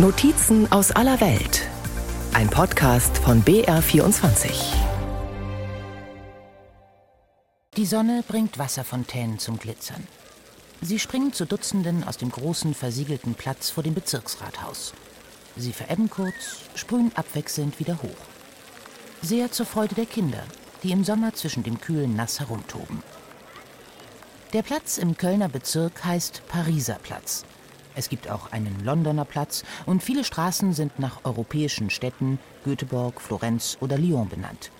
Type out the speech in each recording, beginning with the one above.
Notizen aus aller Welt. Ein Podcast von BR24. Die Sonne bringt Wasserfontänen zum Glitzern. Sie springen zu Dutzenden aus dem großen versiegelten Platz vor dem Bezirksrathaus. Sie verebben kurz, sprühen abwechselnd wieder hoch. Sehr zur Freude der Kinder, die im Sommer zwischen dem kühlen Nass herumtoben. Der Platz im Kölner Bezirk heißt Pariser Platz. Es gibt auch einen Londoner Platz und viele Straßen sind nach europäischen Städten Göteborg, Florenz oder Lyon benannt.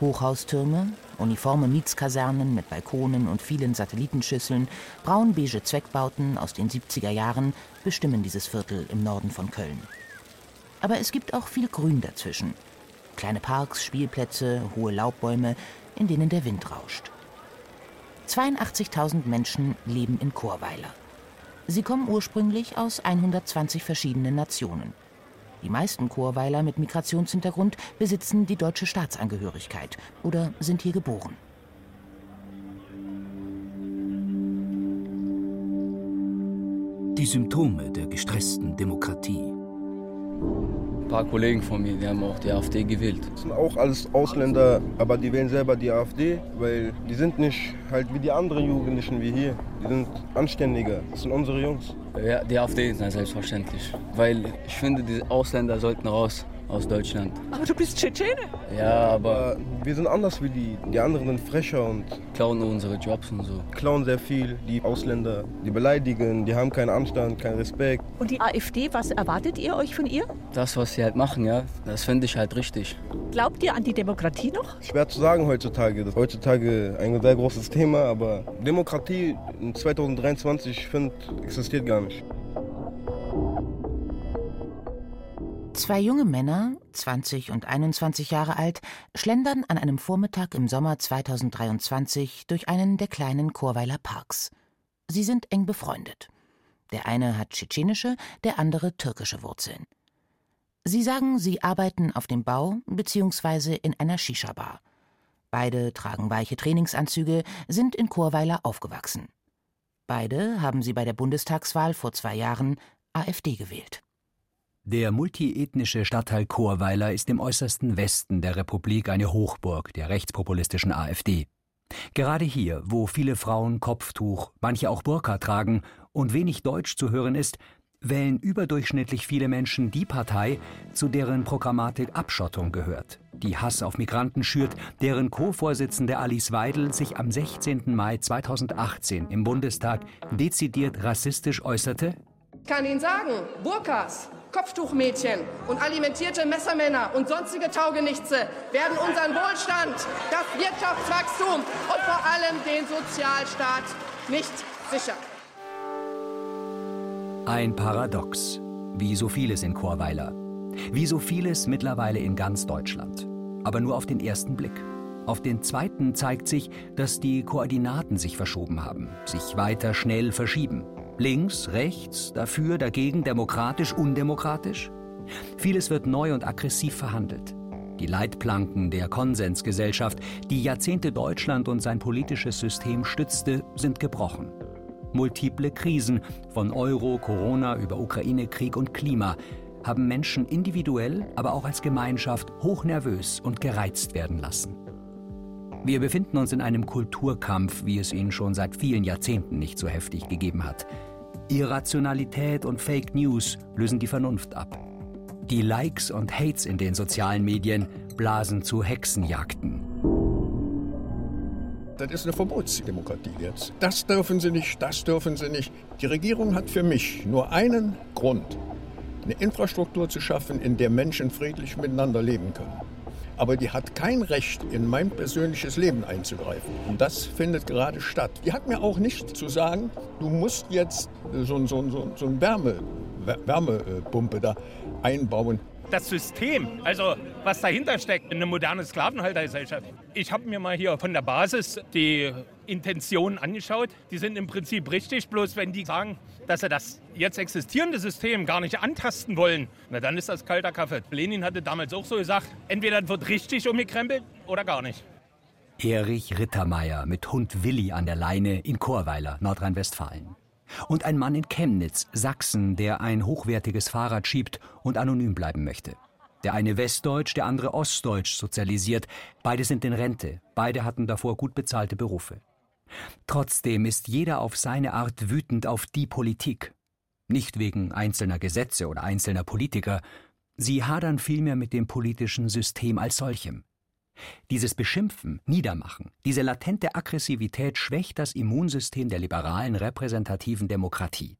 Hochhaustürme, uniforme Mietskasernen mit Balkonen und vielen Satellitenschüsseln, braun-beige Zweckbauten aus den 70er Jahren bestimmen dieses Viertel im Norden von Köln. Aber es gibt auch viel Grün dazwischen. Kleine Parks, Spielplätze, hohe Laubbäume, in denen der Wind rauscht. 82.000 Menschen leben in Chorweiler. Sie kommen ursprünglich aus 120 verschiedenen Nationen. Die meisten Chorweiler mit Migrationshintergrund besitzen die deutsche Staatsangehörigkeit oder sind hier geboren. Die Symptome der gestressten Demokratie. Paar Kollegen von mir, die haben auch die AfD gewählt. Das sind auch alles Ausländer, aber die wählen selber die AfD, weil die sind nicht halt wie die anderen Jugendlichen wie hier. Die sind anständiger. Das sind unsere Jungs. Ja, die AfD ist selbstverständlich. Weil ich finde, die Ausländer sollten raus aus Deutschland. Aber du bist Tschetschene? Ja, aber wir sind anders wie die. Die anderen sind frecher und klauen unsere Jobs und so. klauen sehr viel. Die Ausländer, die beleidigen, die haben keinen Anstand, keinen Respekt. Und die AfD, was erwartet ihr euch von ihr? Das, was sie halt machen, ja, das finde ich halt richtig. Glaubt ihr an die Demokratie noch? Schwer zu sagen heutzutage. Das ist heutzutage ein sehr großes Thema, aber Demokratie in 2023, ich finde, existiert gar nicht. Zwei junge Männer, 20 und 21 Jahre alt, schlendern an einem Vormittag im Sommer 2023 durch einen der kleinen Chorweiler Parks. Sie sind eng befreundet. Der eine hat tschetschenische, der andere türkische Wurzeln. Sie sagen, sie arbeiten auf dem Bau bzw. in einer Shisha-Bar. Beide tragen weiche Trainingsanzüge, sind in Chorweiler aufgewachsen. Beide haben sie bei der Bundestagswahl vor zwei Jahren AfD gewählt. Der multiethnische Stadtteil Chorweiler ist im äußersten Westen der Republik eine Hochburg der rechtspopulistischen AfD. Gerade hier, wo viele Frauen Kopftuch, manche auch Burka tragen und wenig Deutsch zu hören ist, wählen überdurchschnittlich viele Menschen die Partei, zu deren Programmatik Abschottung gehört, die Hass auf Migranten schürt, deren Co-Vorsitzende Alice Weidel sich am 16. Mai 2018 im Bundestag dezidiert rassistisch äußerte Ich kann Ihnen sagen, Burkas, Kopftuchmädchen und alimentierte Messermänner und sonstige Taugenichtse werden unseren Wohlstand, das Wirtschaftswachstum und vor allem den Sozialstaat nicht sichern. Ein Paradox, wie so vieles in Chorweiler, wie so vieles mittlerweile in ganz Deutschland, aber nur auf den ersten Blick. Auf den zweiten zeigt sich, dass die Koordinaten sich verschoben haben, sich weiter schnell verschieben. Links, rechts, dafür, dagegen, demokratisch, undemokratisch. Vieles wird neu und aggressiv verhandelt. Die Leitplanken der Konsensgesellschaft, die Jahrzehnte Deutschland und sein politisches System stützte, sind gebrochen. Multiple Krisen, von Euro, Corona über Ukraine-Krieg und Klima, haben Menschen individuell, aber auch als Gemeinschaft hochnervös und gereizt werden lassen. Wir befinden uns in einem Kulturkampf, wie es ihn schon seit vielen Jahrzehnten nicht so heftig gegeben hat. Irrationalität und Fake News lösen die Vernunft ab. Die Likes und Hates in den sozialen Medien blasen zu Hexenjagden. Das ist eine Verbotsdemokratie jetzt. Das dürfen sie nicht, das dürfen sie nicht. Die Regierung hat für mich nur einen Grund, eine Infrastruktur zu schaffen, in der Menschen friedlich miteinander leben können. Aber die hat kein Recht, in mein persönliches Leben einzugreifen. Und das findet gerade statt. Die hat mir auch nicht zu sagen, du musst jetzt so, so, so, so eine Wärme, Wär- Wärmepumpe da einbauen. Das System, also was dahinter steckt, eine moderne Sklavenhaltergesellschaft. Ich habe mir mal hier von der Basis die Intentionen angeschaut. Die sind im Prinzip richtig, bloß wenn die sagen, dass sie das jetzt existierende System gar nicht antasten wollen, na dann ist das kalter Kaffee. Lenin hatte damals auch so gesagt, entweder wird richtig umgekrempelt oder gar nicht. Erich Rittermeier mit Hund Willi an der Leine in Chorweiler, Nordrhein-Westfalen. Und ein Mann in Chemnitz, Sachsen, der ein hochwertiges Fahrrad schiebt und anonym bleiben möchte. Der eine Westdeutsch, der andere Ostdeutsch sozialisiert. Beide sind in Rente. Beide hatten davor gut bezahlte Berufe. Trotzdem ist jeder auf seine Art wütend auf die Politik. Nicht wegen einzelner Gesetze oder einzelner Politiker. Sie hadern vielmehr mit dem politischen System als solchem. Dieses Beschimpfen, Niedermachen, diese latente Aggressivität schwächt das Immunsystem der liberalen repräsentativen Demokratie.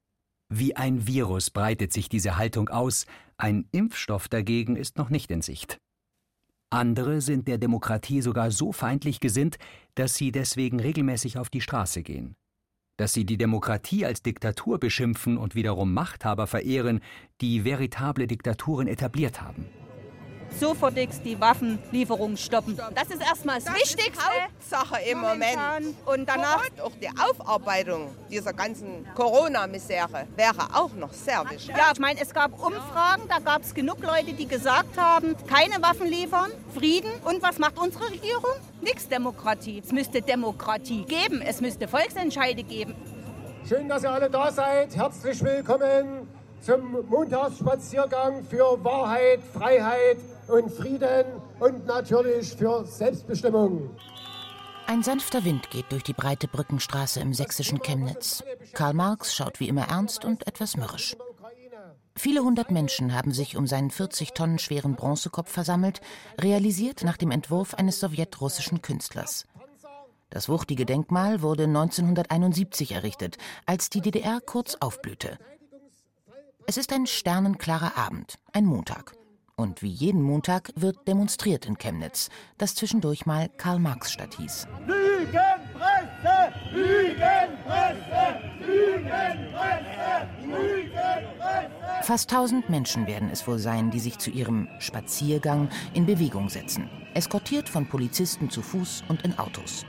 Wie ein Virus breitet sich diese Haltung aus, ein Impfstoff dagegen ist noch nicht in Sicht. Andere sind der Demokratie sogar so feindlich gesinnt, dass sie deswegen regelmäßig auf die Straße gehen. Dass sie die Demokratie als Diktatur beschimpfen und wiederum Machthaber verehren, die veritable Diktaturen etabliert haben sofortigst die Waffenlieferung stoppen. Das ist erstmal das, das Wichtigste. Hauptsache im Moment. Und danach auch die Aufarbeitung dieser ganzen Corona-Misere wäre auch noch sehr wichtig. Ja, ich meine, es gab Umfragen, da gab es genug Leute, die gesagt haben, keine Waffen liefern, Frieden. Und was macht unsere Regierung? Nichts Demokratie. Es müsste Demokratie geben, es müsste Volksentscheide geben. Schön, dass ihr alle da seid. Herzlich willkommen zum Montagsspaziergang für Wahrheit, Freiheit und Frieden und natürlich für Selbstbestimmung. Ein sanfter Wind geht durch die breite Brückenstraße im sächsischen Chemnitz. Karl Marx schaut wie immer ernst und etwas mürrisch. Viele hundert Menschen haben sich um seinen 40 Tonnen schweren Bronzekopf versammelt, realisiert nach dem Entwurf eines sowjetrussischen Künstlers. Das wuchtige Denkmal wurde 1971 errichtet, als die DDR kurz aufblühte. Es ist ein sternenklarer Abend, ein Montag. Und wie jeden Montag wird demonstriert in Chemnitz, das zwischendurch mal Karl-Marx-Stadt hieß. Lügenpresse! Lügenpresse! Lügenpresse! Lügenpresse! Fast tausend Menschen werden es wohl sein, die sich zu ihrem Spaziergang in Bewegung setzen, eskortiert von Polizisten zu Fuß und in Autos.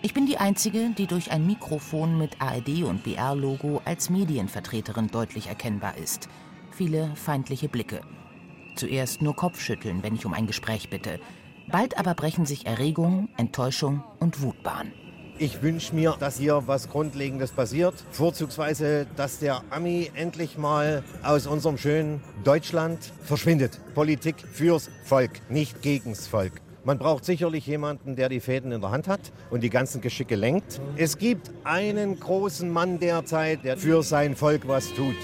Ich bin die Einzige, die durch ein Mikrofon mit ARD und BR-Logo als Medienvertreterin deutlich erkennbar ist. Viele feindliche Blicke. Zuerst nur Kopfschütteln, wenn ich um ein Gespräch bitte. Bald aber brechen sich Erregung, Enttäuschung und Wut Bahn. Ich wünsche mir, dass hier was Grundlegendes passiert. Vorzugsweise, dass der Ami endlich mal aus unserem schönen Deutschland verschwindet. Politik fürs Volk, nicht gegens Volk. Man braucht sicherlich jemanden, der die Fäden in der Hand hat und die ganzen Geschicke lenkt. Es gibt einen großen Mann derzeit, der für sein Volk was tut.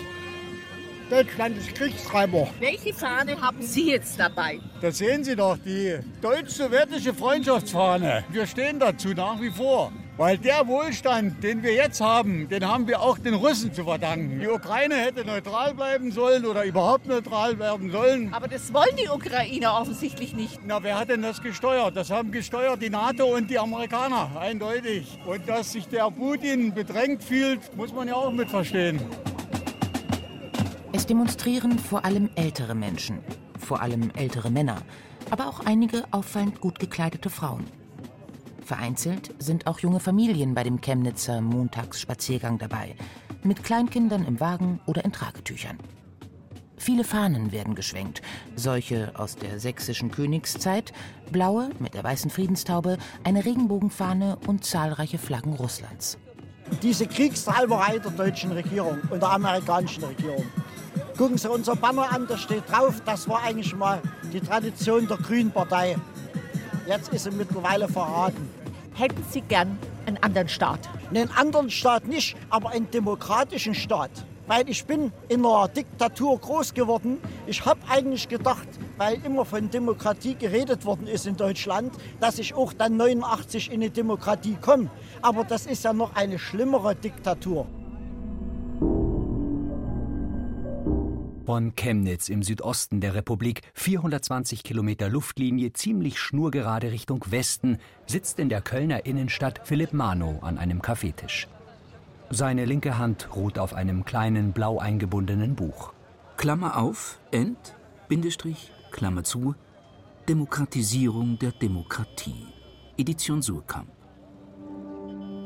Deutschland ist Kriegstreiber. Welche Fahne haben Sie jetzt dabei? Das sehen Sie doch, die deutsch-sowjetische Freundschaftsfahne. Wir stehen dazu nach wie vor. Weil der Wohlstand, den wir jetzt haben, den haben wir auch den Russen zu verdanken. Die Ukraine hätte neutral bleiben sollen oder überhaupt neutral werden sollen. Aber das wollen die Ukrainer offensichtlich nicht. Na, wer hat denn das gesteuert? Das haben gesteuert die NATO und die Amerikaner, eindeutig. Und dass sich der Putin bedrängt fühlt, muss man ja auch mit verstehen. Es demonstrieren vor allem ältere Menschen, vor allem ältere Männer, aber auch einige auffallend gut gekleidete Frauen. Vereinzelt sind auch junge Familien bei dem Chemnitzer Montagsspaziergang dabei, mit Kleinkindern im Wagen oder in Tragetüchern. Viele Fahnen werden geschwenkt, solche aus der sächsischen Königszeit, blaue mit der weißen Friedenstaube, eine Regenbogenfahne und zahlreiche Flaggen Russlands. Diese Kriegstreiberei der deutschen Regierung und der amerikanischen Regierung Gucken Sie unser Banner an, da steht drauf, das war eigentlich mal die Tradition der Grünen Partei. Jetzt ist sie mittlerweile verraten. Hätten Sie gern einen anderen Staat? Einen anderen Staat nicht, aber einen demokratischen Staat. Weil ich bin in einer Diktatur groß geworden. Ich habe eigentlich gedacht, weil immer von Demokratie geredet worden ist in Deutschland, dass ich auch dann 89 in eine Demokratie komme. Aber das ist ja noch eine schlimmere Diktatur. Von Chemnitz im Südosten der Republik, 420 Kilometer Luftlinie, ziemlich schnurgerade Richtung Westen, sitzt in der Kölner Innenstadt Philipp Mano an einem Kaffeetisch. Seine linke Hand ruht auf einem kleinen blau eingebundenen Buch. Klammer auf, End, Bindestrich, Klammer zu, Demokratisierung der Demokratie. Edition Surkamp.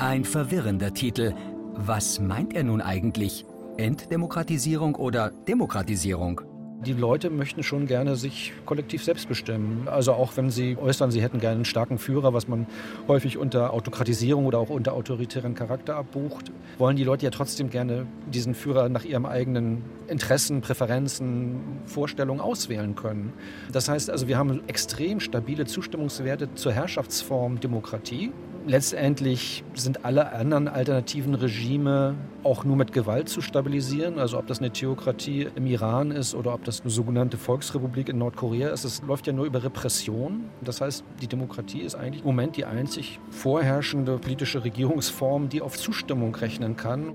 Ein verwirrender Titel. Was meint er nun eigentlich? Entdemokratisierung oder Demokratisierung? Die Leute möchten schon gerne sich kollektiv selbst bestimmen. Also auch wenn sie äußern, sie hätten gerne einen starken Führer, was man häufig unter Autokratisierung oder auch unter autoritären Charakter abbucht, wollen die Leute ja trotzdem gerne diesen Führer nach ihrem eigenen Interessen, Präferenzen, Vorstellungen auswählen können. Das heißt also, wir haben extrem stabile Zustimmungswerte zur Herrschaftsform Demokratie letztendlich sind alle anderen alternativen Regime auch nur mit Gewalt zu stabilisieren. Also ob das eine Theokratie im Iran ist oder ob das eine sogenannte Volksrepublik in Nordkorea ist, es läuft ja nur über Repression. Das heißt, die Demokratie ist eigentlich im Moment die einzig vorherrschende politische Regierungsform, die auf Zustimmung rechnen kann.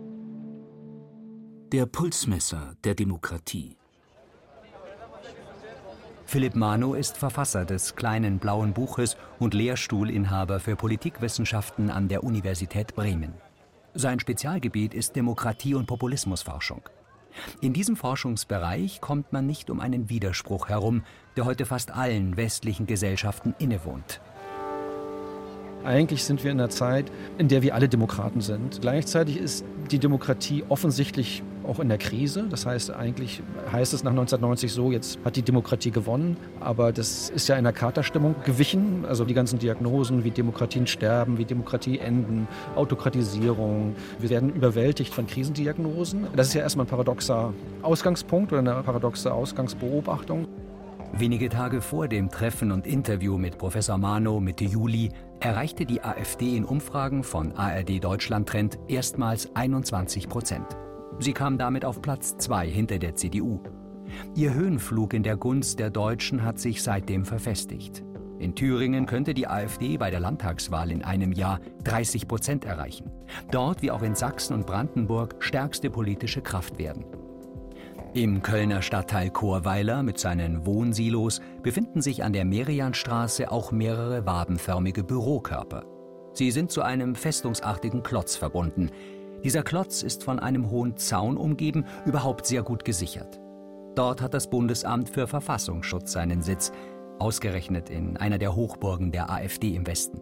Der Pulsmesser der Demokratie. Philipp Mano ist Verfasser des kleinen blauen Buches und Lehrstuhlinhaber für Politikwissenschaften an der Universität Bremen. Sein Spezialgebiet ist Demokratie- und Populismusforschung. In diesem Forschungsbereich kommt man nicht um einen Widerspruch herum, der heute fast allen westlichen Gesellschaften innewohnt. Eigentlich sind wir in einer Zeit, in der wir alle Demokraten sind. Gleichzeitig ist die Demokratie offensichtlich auch in der Krise. Das heißt, eigentlich heißt es nach 1990 so, jetzt hat die Demokratie gewonnen. Aber das ist ja in der Katerstimmung gewichen. Also die ganzen Diagnosen, wie Demokratien sterben, wie Demokratie enden, Autokratisierung. Wir werden überwältigt von Krisendiagnosen. Das ist ja erstmal ein paradoxer Ausgangspunkt oder eine paradoxe Ausgangsbeobachtung. Wenige Tage vor dem Treffen und Interview mit Professor Mano Mitte Juli erreichte die AfD in Umfragen von ARD Deutschland Trend erstmals 21 Prozent. Sie kam damit auf Platz zwei hinter der CDU. Ihr Höhenflug in der Gunst der Deutschen hat sich seitdem verfestigt. In Thüringen könnte die AfD bei der Landtagswahl in einem Jahr 30 Prozent erreichen. Dort wie auch in Sachsen und Brandenburg stärkste politische Kraft werden. Im Kölner Stadtteil Chorweiler mit seinen Wohnsilos befinden sich an der Merianstraße auch mehrere wabenförmige Bürokörper. Sie sind zu einem festungsartigen Klotz verbunden. Dieser Klotz ist von einem hohen Zaun umgeben, überhaupt sehr gut gesichert. Dort hat das Bundesamt für Verfassungsschutz seinen Sitz, ausgerechnet in einer der Hochburgen der AfD im Westen.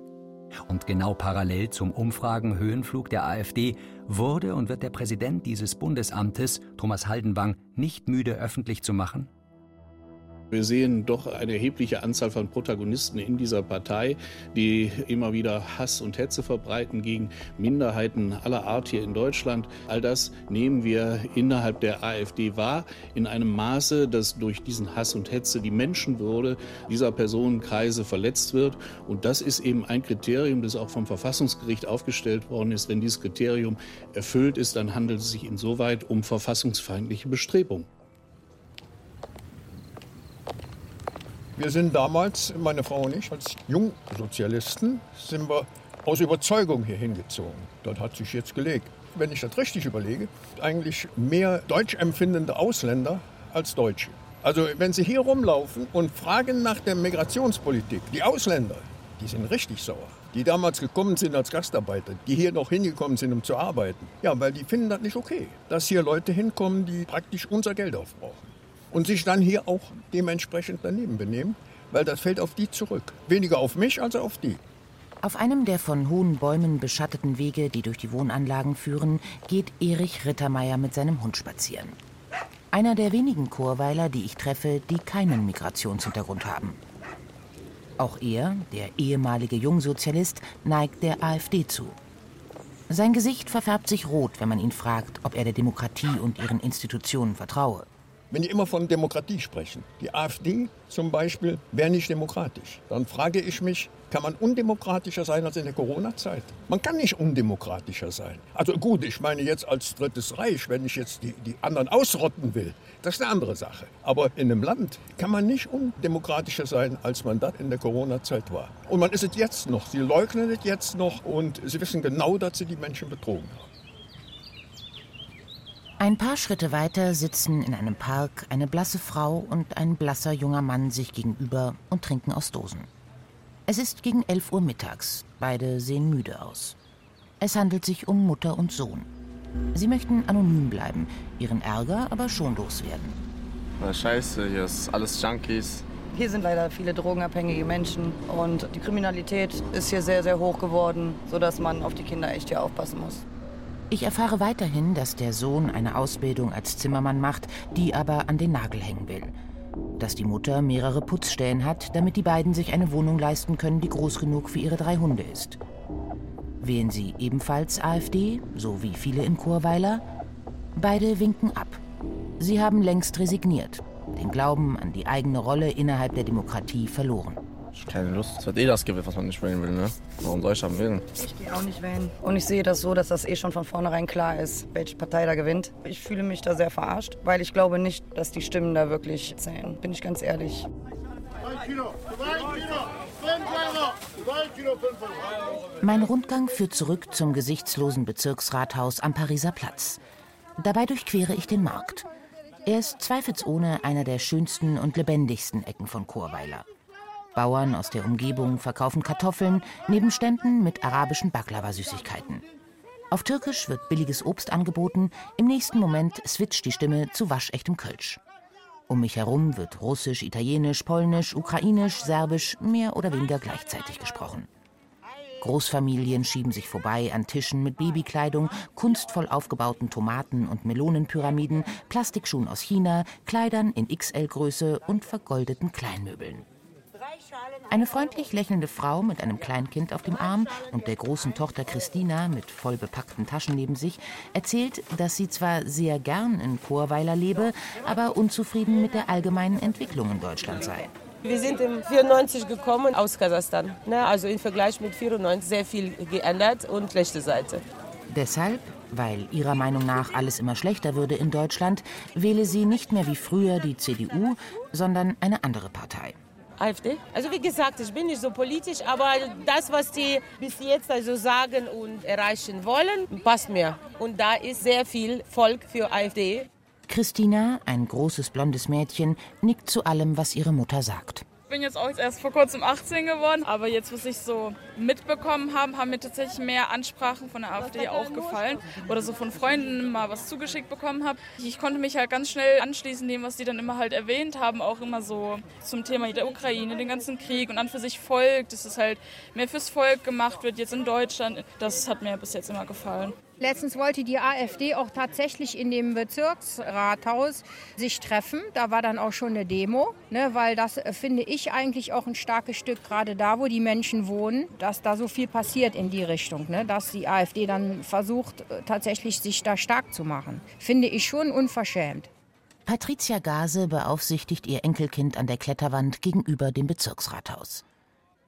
Und genau parallel zum Umfragenhöhenflug der AfD wurde und wird der Präsident dieses Bundesamtes, Thomas Haldenwang, nicht müde öffentlich zu machen, wir sehen doch eine erhebliche Anzahl von Protagonisten in dieser Partei, die immer wieder Hass und Hetze verbreiten gegen Minderheiten aller Art hier in Deutschland. All das nehmen wir innerhalb der AfD wahr, in einem Maße, dass durch diesen Hass und Hetze die Menschenwürde dieser Personenkreise verletzt wird. Und das ist eben ein Kriterium, das auch vom Verfassungsgericht aufgestellt worden ist. Wenn dieses Kriterium erfüllt ist, dann handelt es sich insoweit um verfassungsfeindliche Bestrebungen. Wir sind damals, meine Frau und ich, als Jungsozialisten, sind wir aus Überzeugung hier hingezogen. Dort hat sich jetzt gelegt. Wenn ich das richtig überlege, eigentlich mehr deutsch empfindende Ausländer als Deutsche. Also wenn Sie hier rumlaufen und fragen nach der Migrationspolitik, die Ausländer, die sind richtig sauer. Die damals gekommen sind als Gastarbeiter, die hier noch hingekommen sind, um zu arbeiten. Ja, weil die finden das nicht okay, dass hier Leute hinkommen, die praktisch unser Geld aufbrauchen und sich dann hier auch dementsprechend daneben benehmen, weil das fällt auf die zurück. Weniger auf mich als auf die. Auf einem der von hohen Bäumen beschatteten Wege, die durch die Wohnanlagen führen, geht Erich Rittermeier mit seinem Hund spazieren. Einer der wenigen Chorweiler, die ich treffe, die keinen Migrationshintergrund haben. Auch er, der ehemalige Jungsozialist, neigt der AfD zu. Sein Gesicht verfärbt sich rot, wenn man ihn fragt, ob er der Demokratie und ihren Institutionen vertraue. Wenn die immer von Demokratie sprechen, die AfD zum Beispiel wäre nicht demokratisch, dann frage ich mich, kann man undemokratischer sein als in der Corona-Zeit? Man kann nicht undemokratischer sein. Also gut, ich meine jetzt als Drittes Reich, wenn ich jetzt die, die anderen ausrotten will, das ist eine andere Sache. Aber in einem Land kann man nicht undemokratischer sein, als man das in der Corona-Zeit war. Und man ist es jetzt noch. Sie leugnen es jetzt noch und sie wissen genau, dass sie die Menschen betrogen haben. Ein paar Schritte weiter sitzen in einem Park eine blasse Frau und ein blasser junger Mann sich gegenüber und trinken aus Dosen. Es ist gegen 11 Uhr mittags. Beide sehen müde aus. Es handelt sich um Mutter und Sohn. Sie möchten anonym bleiben, ihren Ärger aber schon loswerden. Na scheiße, hier ist alles Junkies. Hier sind leider viele drogenabhängige Menschen und die Kriminalität ist hier sehr, sehr hoch geworden, sodass man auf die Kinder echt hier aufpassen muss. Ich erfahre weiterhin, dass der Sohn eine Ausbildung als Zimmermann macht, die aber an den Nagel hängen will. Dass die Mutter mehrere Putzstellen hat, damit die beiden sich eine Wohnung leisten können, die groß genug für ihre drei Hunde ist. Wählen sie ebenfalls AfD, so wie viele in Churweiler? Beide winken ab. Sie haben längst resigniert, den Glauben an die eigene Rolle innerhalb der Demokratie verloren. Ich keine Lust. Es wird eh das gewählt, was man nicht wählen will, ne? Warum soll ich dann wählen? Ich gehe auch nicht wählen. Und ich sehe das so, dass das eh schon von vornherein klar ist, welche Partei da gewinnt. Ich fühle mich da sehr verarscht, weil ich glaube nicht, dass die Stimmen da wirklich zählen. Bin ich ganz ehrlich. Mein Rundgang führt zurück zum gesichtslosen Bezirksrathaus am Pariser Platz. Dabei durchquere ich den Markt. Er ist zweifelsohne einer der schönsten und lebendigsten Ecken von Chorweiler. Bauern aus der Umgebung verkaufen Kartoffeln neben Ständen mit arabischen Baklava-Süßigkeiten. Auf Türkisch wird billiges Obst angeboten, im nächsten Moment switcht die Stimme zu waschechtem Kölsch. Um mich herum wird Russisch, Italienisch, Polnisch, Ukrainisch, Serbisch mehr oder weniger gleichzeitig gesprochen. Großfamilien schieben sich vorbei an Tischen mit Babykleidung, kunstvoll aufgebauten Tomaten- und Melonenpyramiden, Plastikschuhen aus China, Kleidern in XL-Größe und vergoldeten Kleinmöbeln. Eine freundlich lächelnde Frau mit einem Kleinkind auf dem Arm und der großen Tochter Christina mit voll bepackten Taschen neben sich erzählt, dass sie zwar sehr gern in Chorweiler lebe, aber unzufrieden mit der allgemeinen Entwicklung in Deutschland sei. Wir sind im 94 gekommen aus Kasachstan. Ne? Also im Vergleich mit 94 sehr viel geändert und schlechte Seite. Deshalb, weil ihrer Meinung nach alles immer schlechter würde in Deutschland, wähle sie nicht mehr wie früher die CDU, sondern eine andere Partei. AfD? Also wie gesagt, ich bin nicht so politisch, aber das, was die bis jetzt also sagen und erreichen wollen, passt mir. Und da ist sehr viel Volk für AfD. Christina, ein großes blondes Mädchen, nickt zu allem, was ihre Mutter sagt. Ich bin jetzt auch erst vor kurzem 18 geworden, aber jetzt, was ich so mitbekommen habe, haben mir tatsächlich mehr Ansprachen von der AfD auch gefallen oder so von Freunden mal was zugeschickt bekommen habe. Ich konnte mich halt ganz schnell anschließen dem, was die dann immer halt erwähnt haben, auch immer so zum Thema der Ukraine, den ganzen Krieg und an für sich Volk, dass es halt mehr fürs Volk gemacht wird jetzt in Deutschland. Das hat mir bis jetzt immer gefallen. Letztens wollte die AfD auch tatsächlich in dem Bezirksrathaus sich treffen. Da war dann auch schon eine Demo, ne, weil das äh, finde ich eigentlich auch ein starkes Stück, gerade da, wo die Menschen wohnen, dass da so viel passiert in die Richtung, ne, dass die AfD dann versucht, äh, tatsächlich sich da stark zu machen. Finde ich schon unverschämt. Patricia Gase beaufsichtigt ihr Enkelkind an der Kletterwand gegenüber dem Bezirksrathaus.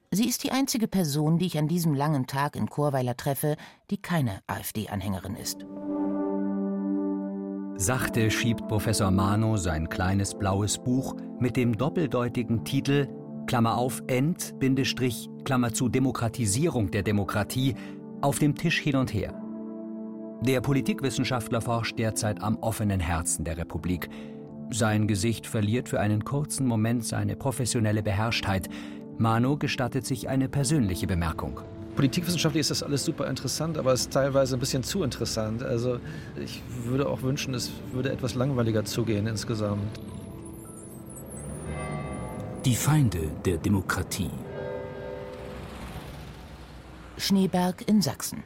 Sie ist die einzige Person, die ich an diesem langen Tag in Chorweiler treffe, die keine AfD-Anhängerin ist. Sachte schiebt Professor Mano sein kleines blaues Buch mit dem doppeldeutigen Titel Klammer auf End, Bindestrich, Klammer zu Demokratisierung der Demokratie auf dem Tisch hin und her. Der Politikwissenschaftler forscht derzeit am offenen Herzen der Republik. Sein Gesicht verliert für einen kurzen Moment seine professionelle Beherrschtheit, Mano gestattet sich eine persönliche Bemerkung. Politikwissenschaftlich ist das alles super interessant, aber es ist teilweise ein bisschen zu interessant. Also ich würde auch wünschen, es würde etwas langweiliger zugehen insgesamt. Die Feinde der Demokratie. Schneeberg in Sachsen.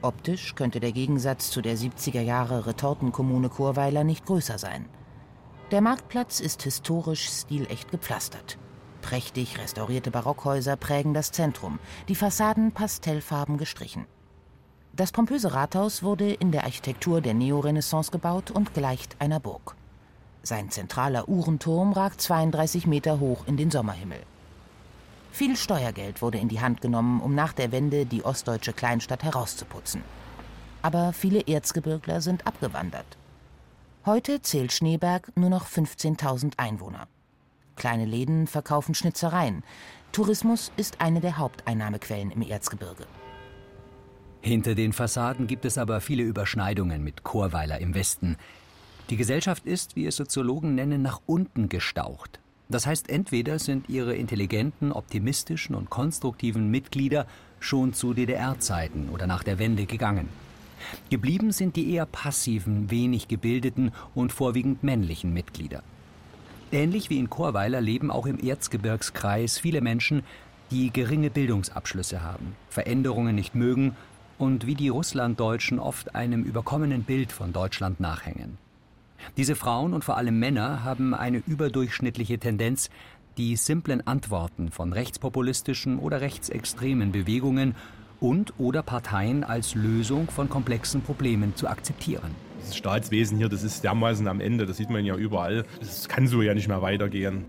Optisch könnte der Gegensatz zu der 70er Jahre Retortenkommune Churweiler nicht größer sein. Der Marktplatz ist historisch stilecht gepflastert. Prächtig restaurierte Barockhäuser prägen das Zentrum, die Fassaden pastellfarben gestrichen. Das pompöse Rathaus wurde in der Architektur der Neorenaissance gebaut und gleicht einer Burg. Sein zentraler Uhrenturm ragt 32 Meter hoch in den Sommerhimmel. Viel Steuergeld wurde in die Hand genommen, um nach der Wende die ostdeutsche Kleinstadt herauszuputzen. Aber viele Erzgebirgler sind abgewandert. Heute zählt Schneeberg nur noch 15.000 Einwohner. Kleine Läden verkaufen Schnitzereien. Tourismus ist eine der Haupteinnahmequellen im Erzgebirge. Hinter den Fassaden gibt es aber viele Überschneidungen mit Chorweiler im Westen. Die Gesellschaft ist, wie es Soziologen nennen, nach unten gestaucht. Das heißt, entweder sind ihre intelligenten, optimistischen und konstruktiven Mitglieder schon zu DDR-Zeiten oder nach der Wende gegangen. Geblieben sind die eher passiven, wenig gebildeten und vorwiegend männlichen Mitglieder. Ähnlich wie in Chorweiler leben auch im Erzgebirgskreis viele Menschen, die geringe Bildungsabschlüsse haben, Veränderungen nicht mögen und wie die Russlanddeutschen oft einem überkommenen Bild von Deutschland nachhängen. Diese Frauen und vor allem Männer haben eine überdurchschnittliche Tendenz, die simplen Antworten von rechtspopulistischen oder rechtsextremen Bewegungen und oder Parteien als Lösung von komplexen Problemen zu akzeptieren. Das Staatswesen hier, das ist dermaßen am Ende, das sieht man ja überall. Es kann so ja nicht mehr weitergehen.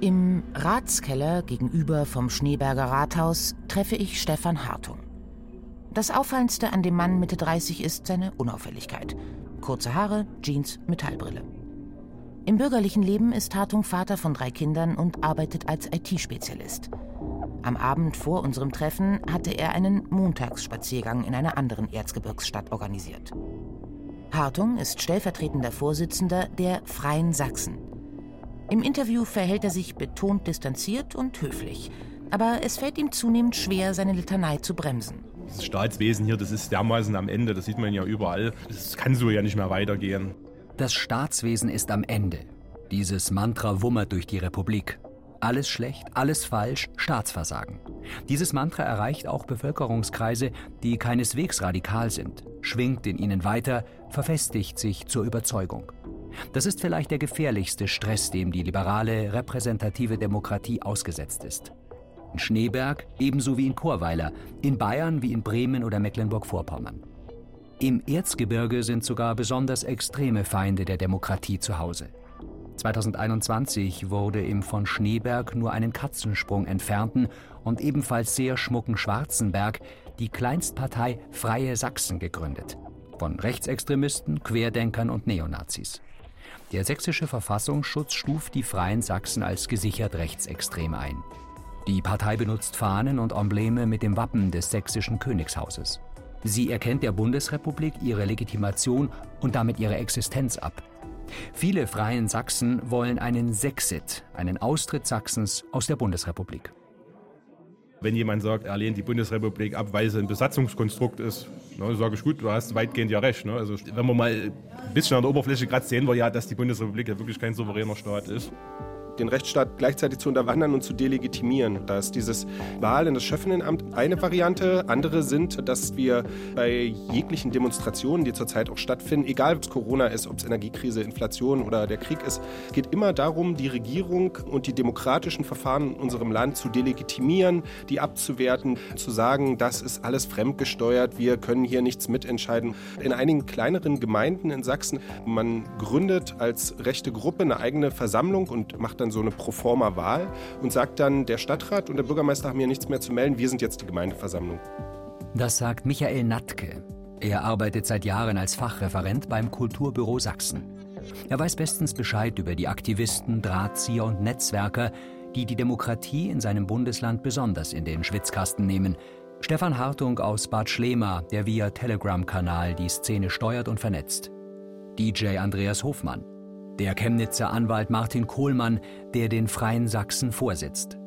Im Ratskeller gegenüber vom Schneeberger Rathaus treffe ich Stefan Hartung. Das Auffallendste an dem Mann Mitte 30 ist seine Unauffälligkeit. Kurze Haare, Jeans, Metallbrille. Im bürgerlichen Leben ist Hartung Vater von drei Kindern und arbeitet als IT-Spezialist. Am Abend vor unserem Treffen hatte er einen Montagsspaziergang in einer anderen Erzgebirgsstadt organisiert. Hartung ist stellvertretender Vorsitzender der Freien Sachsen. Im Interview verhält er sich betont distanziert und höflich, aber es fällt ihm zunehmend schwer, seine Litanei zu bremsen. Das Staatswesen hier, das ist dermaßen am Ende, das sieht man ja überall. Es kann so ja nicht mehr weitergehen. Das Staatswesen ist am Ende. Dieses Mantra wummert durch die Republik. Alles schlecht, alles falsch, Staatsversagen. Dieses Mantra erreicht auch Bevölkerungskreise, die keineswegs radikal sind, schwingt in ihnen weiter, verfestigt sich zur Überzeugung. Das ist vielleicht der gefährlichste Stress, dem die liberale repräsentative Demokratie ausgesetzt ist. In Schneeberg ebenso wie in Chorweiler, in Bayern wie in Bremen oder Mecklenburg-Vorpommern. Im Erzgebirge sind sogar besonders extreme Feinde der Demokratie zu Hause. 2021 wurde im von Schneeberg nur einen Katzensprung entfernten und ebenfalls sehr schmucken Schwarzenberg die Kleinstpartei Freie Sachsen gegründet. Von Rechtsextremisten, Querdenkern und Neonazis. Der sächsische Verfassungsschutz stuft die Freien Sachsen als gesichert rechtsextrem ein. Die Partei benutzt Fahnen und Embleme mit dem Wappen des sächsischen Königshauses. Sie erkennt der Bundesrepublik ihre Legitimation und damit ihre Existenz ab. Viele Freien Sachsen wollen einen Sexit, einen Austritt Sachsens aus der Bundesrepublik. Wenn jemand sagt, er lehnt die Bundesrepublik ab, weil sie ein Besatzungskonstrukt ist, ne, sage ich gut, du hast weitgehend ja recht. Ne? Also wenn wir mal ein bisschen an der Oberfläche kratzt, sehen wir ja, dass die Bundesrepublik ja wirklich kein souveräner Staat ist den Rechtsstaat gleichzeitig zu unterwandern und zu delegitimieren. Da ist dieses Wahl in das Schöffinnenamt eine Variante. Andere sind, dass wir bei jeglichen Demonstrationen, die zurzeit auch stattfinden, egal ob es Corona ist, ob es Energiekrise, Inflation oder der Krieg ist, geht immer darum, die Regierung und die demokratischen Verfahren in unserem Land zu delegitimieren, die abzuwerten, zu sagen, das ist alles fremdgesteuert, wir können hier nichts mitentscheiden. In einigen kleineren Gemeinden in Sachsen, man gründet als rechte Gruppe eine eigene Versammlung und macht dann dann so eine Proforma-Wahl und sagt dann, der Stadtrat und der Bürgermeister haben hier nichts mehr zu melden, wir sind jetzt die Gemeindeversammlung. Das sagt Michael Natke. Er arbeitet seit Jahren als Fachreferent beim Kulturbüro Sachsen. Er weiß bestens Bescheid über die Aktivisten, Drahtzieher und Netzwerker, die die Demokratie in seinem Bundesland besonders in den Schwitzkasten nehmen. Stefan Hartung aus Bad Schlema, der via Telegram-Kanal die Szene steuert und vernetzt. DJ Andreas Hofmann, der Chemnitzer Anwalt Martin Kohlmann, der den Freien Sachsen vorsitzt.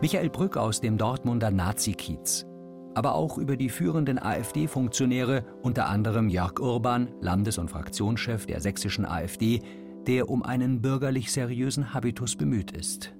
Michael Brück aus dem Dortmunder Nazi-Kiez. Aber auch über die führenden AfD-Funktionäre, unter anderem Jörg Urban, Landes- und Fraktionschef der sächsischen AfD, der um einen bürgerlich seriösen Habitus bemüht ist.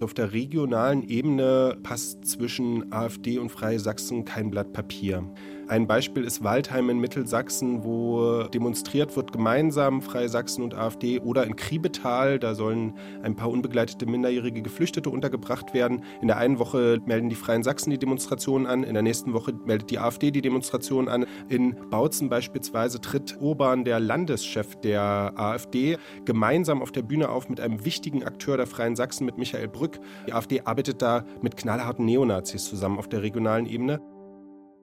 Auf der regionalen Ebene passt zwischen AfD und Freie Sachsen kein Blatt Papier. Ein Beispiel ist Waldheim in Mittelsachsen, wo demonstriert wird gemeinsam Freie Sachsen und AfD oder in Kriebetal, da sollen ein paar unbegleitete minderjährige Geflüchtete untergebracht werden. In der einen Woche melden die Freien Sachsen die Demonstrationen an, in der nächsten Woche meldet die AfD die Demonstrationen an. In Bautzen beispielsweise tritt Urban, der Landeschef der AfD, gemeinsam auf der Bühne auf mit einem wichtigen Akteur der Freien Sachsen, mit Michael Brück. Die AfD arbeitet da mit knallharten Neonazis zusammen auf der regionalen Ebene.